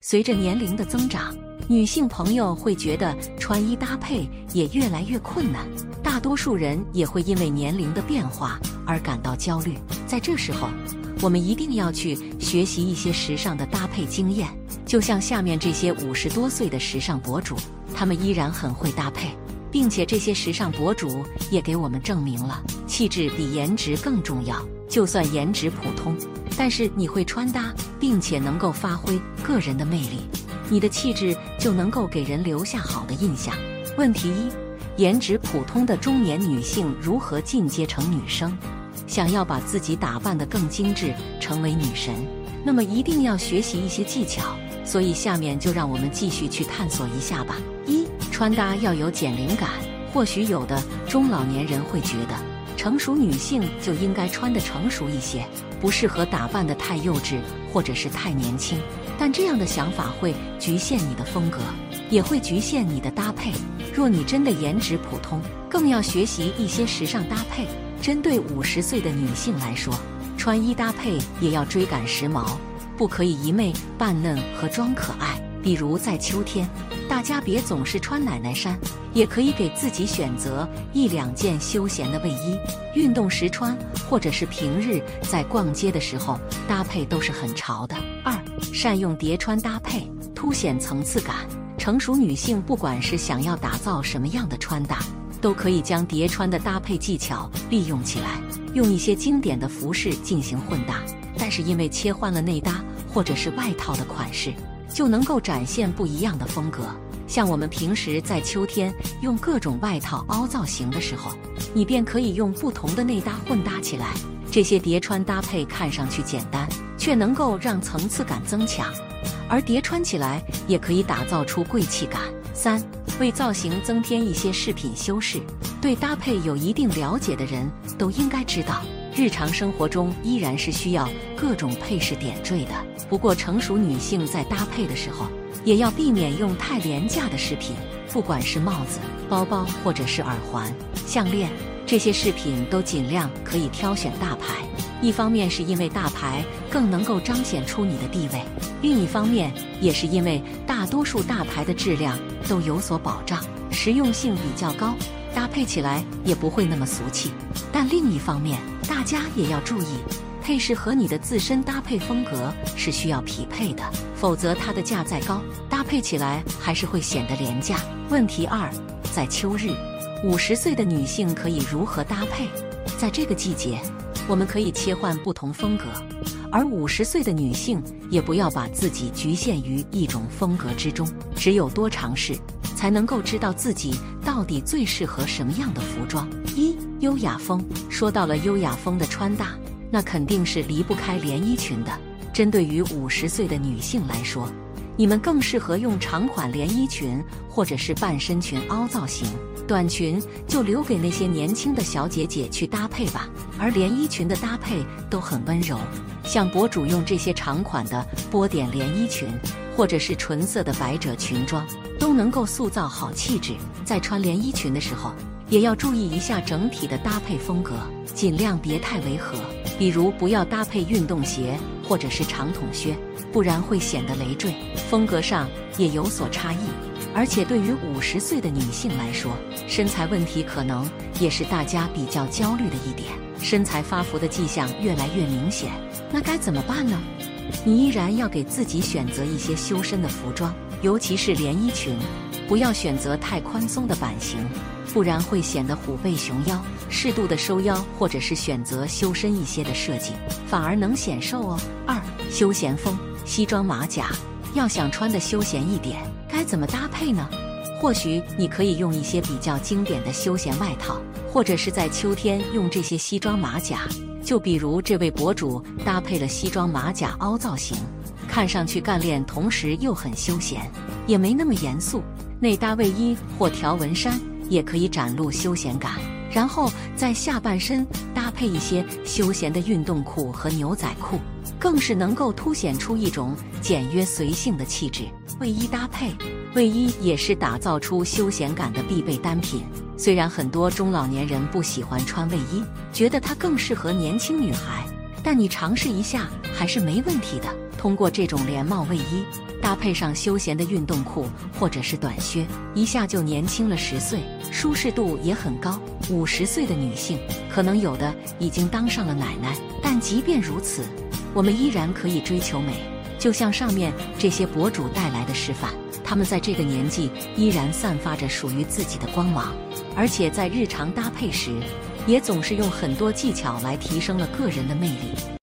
随着年龄的增长，女性朋友会觉得穿衣搭配也越来越困难，大多数人也会因为年龄的变化而感到焦虑。在这时候，我们一定要去学习一些时尚的搭配经验，就像下面这些五十多岁的时尚博主，他们依然很会搭配，并且这些时尚博主也给我们证明了气质比颜值更重要。就算颜值普通，但是你会穿搭，并且能够发挥个人的魅力，你的气质就能够给人留下好的印象。问题一：颜值普通的中年女性如何进阶成女生？想要把自己打扮得更精致，成为女神，那么一定要学习一些技巧。所以下面就让我们继续去探索一下吧。一、穿搭要有减龄感。或许有的中老年人会觉得，成熟女性就应该穿得成熟一些，不适合打扮得太幼稚或者是太年轻。但这样的想法会局限你的风格，也会局限你的搭配。若你真的颜值普通，更要学习一些时尚搭配。针对五十岁的女性来说，穿衣搭配也要追赶时髦，不可以一昧扮嫩和装可爱。比如在秋天，大家别总是穿奶奶衫，也可以给自己选择一两件休闲的卫衣，运动时穿，或者是平日在逛街的时候搭配都是很潮的。二，善用叠穿搭配，凸显层次感。成熟女性不管是想要打造什么样的穿搭。都可以将叠穿的搭配技巧利用起来，用一些经典的服饰进行混搭，但是因为切换了内搭或者是外套的款式，就能够展现不一样的风格。像我们平时在秋天用各种外套凹造型的时候，你便可以用不同的内搭混搭起来。这些叠穿搭配看上去简单，却能够让层次感增强，而叠穿起来也可以打造出贵气感。三。为造型增添一些饰品修饰，对搭配有一定了解的人都应该知道，日常生活中依然是需要各种配饰点缀的。不过，成熟女性在搭配的时候，也要避免用太廉价的饰品，不管是帽子、包包或者是耳环、项链，这些饰品都尽量可以挑选大牌。一方面是因为大牌更能够彰显出你的地位，另一方面也是因为大多数大牌的质量都有所保障，实用性比较高，搭配起来也不会那么俗气。但另一方面，大家也要注意，配饰和你的自身搭配风格是需要匹配的，否则它的价再高，搭配起来还是会显得廉价。问题二，在秋日，五十岁的女性可以如何搭配？在这个季节。我们可以切换不同风格，而五十岁的女性也不要把自己局限于一种风格之中。只有多尝试，才能够知道自己到底最适合什么样的服装。一优雅风，说到了优雅风的穿搭，那肯定是离不开连衣裙的。针对于五十岁的女性来说。你们更适合用长款连衣裙，或者是半身裙凹造型，短裙就留给那些年轻的小姐姐去搭配吧。而连衣裙的搭配都很温柔，像博主用这些长款的波点连衣裙，或者是纯色的百褶裙装，能够塑造好气质。在穿连衣裙的时候，也要注意一下整体的搭配风格，尽量别太违和，比如不要搭配运动鞋或者是长筒靴。不然会显得累赘，风格上也有所差异。而且对于五十岁的女性来说，身材问题可能也是大家比较焦虑的一点，身材发福的迹象越来越明显。那该怎么办呢？你依然要给自己选择一些修身的服装，尤其是连衣裙，不要选择太宽松的版型，不然会显得虎背熊腰。适度的收腰，或者是选择修身一些的设计，反而能显瘦哦。二休闲风。西装马甲，要想穿的休闲一点，该怎么搭配呢？或许你可以用一些比较经典的休闲外套，或者是在秋天用这些西装马甲。就比如这位博主搭配了西装马甲凹造型，看上去干练，同时又很休闲，也没那么严肃。内搭卫衣或条纹衫，也可以展露休闲感。然后在下半身搭配一些休闲的运动裤和牛仔裤。更是能够凸显出一种简约随性的气质。卫衣搭配，卫衣也是打造出休闲感的必备单品。虽然很多中老年人不喜欢穿卫衣，觉得它更适合年轻女孩，但你尝试一下还是没问题的。通过这种连帽卫衣，搭配上休闲的运动裤或者是短靴，一下就年轻了十岁，舒适度也很高。五十岁的女性，可能有的已经当上了奶奶，但即便如此，我们依然可以追求美。就像上面这些博主带来的示范，他们在这个年纪依然散发着属于自己的光芒，而且在日常搭配时，也总是用很多技巧来提升了个人的魅力。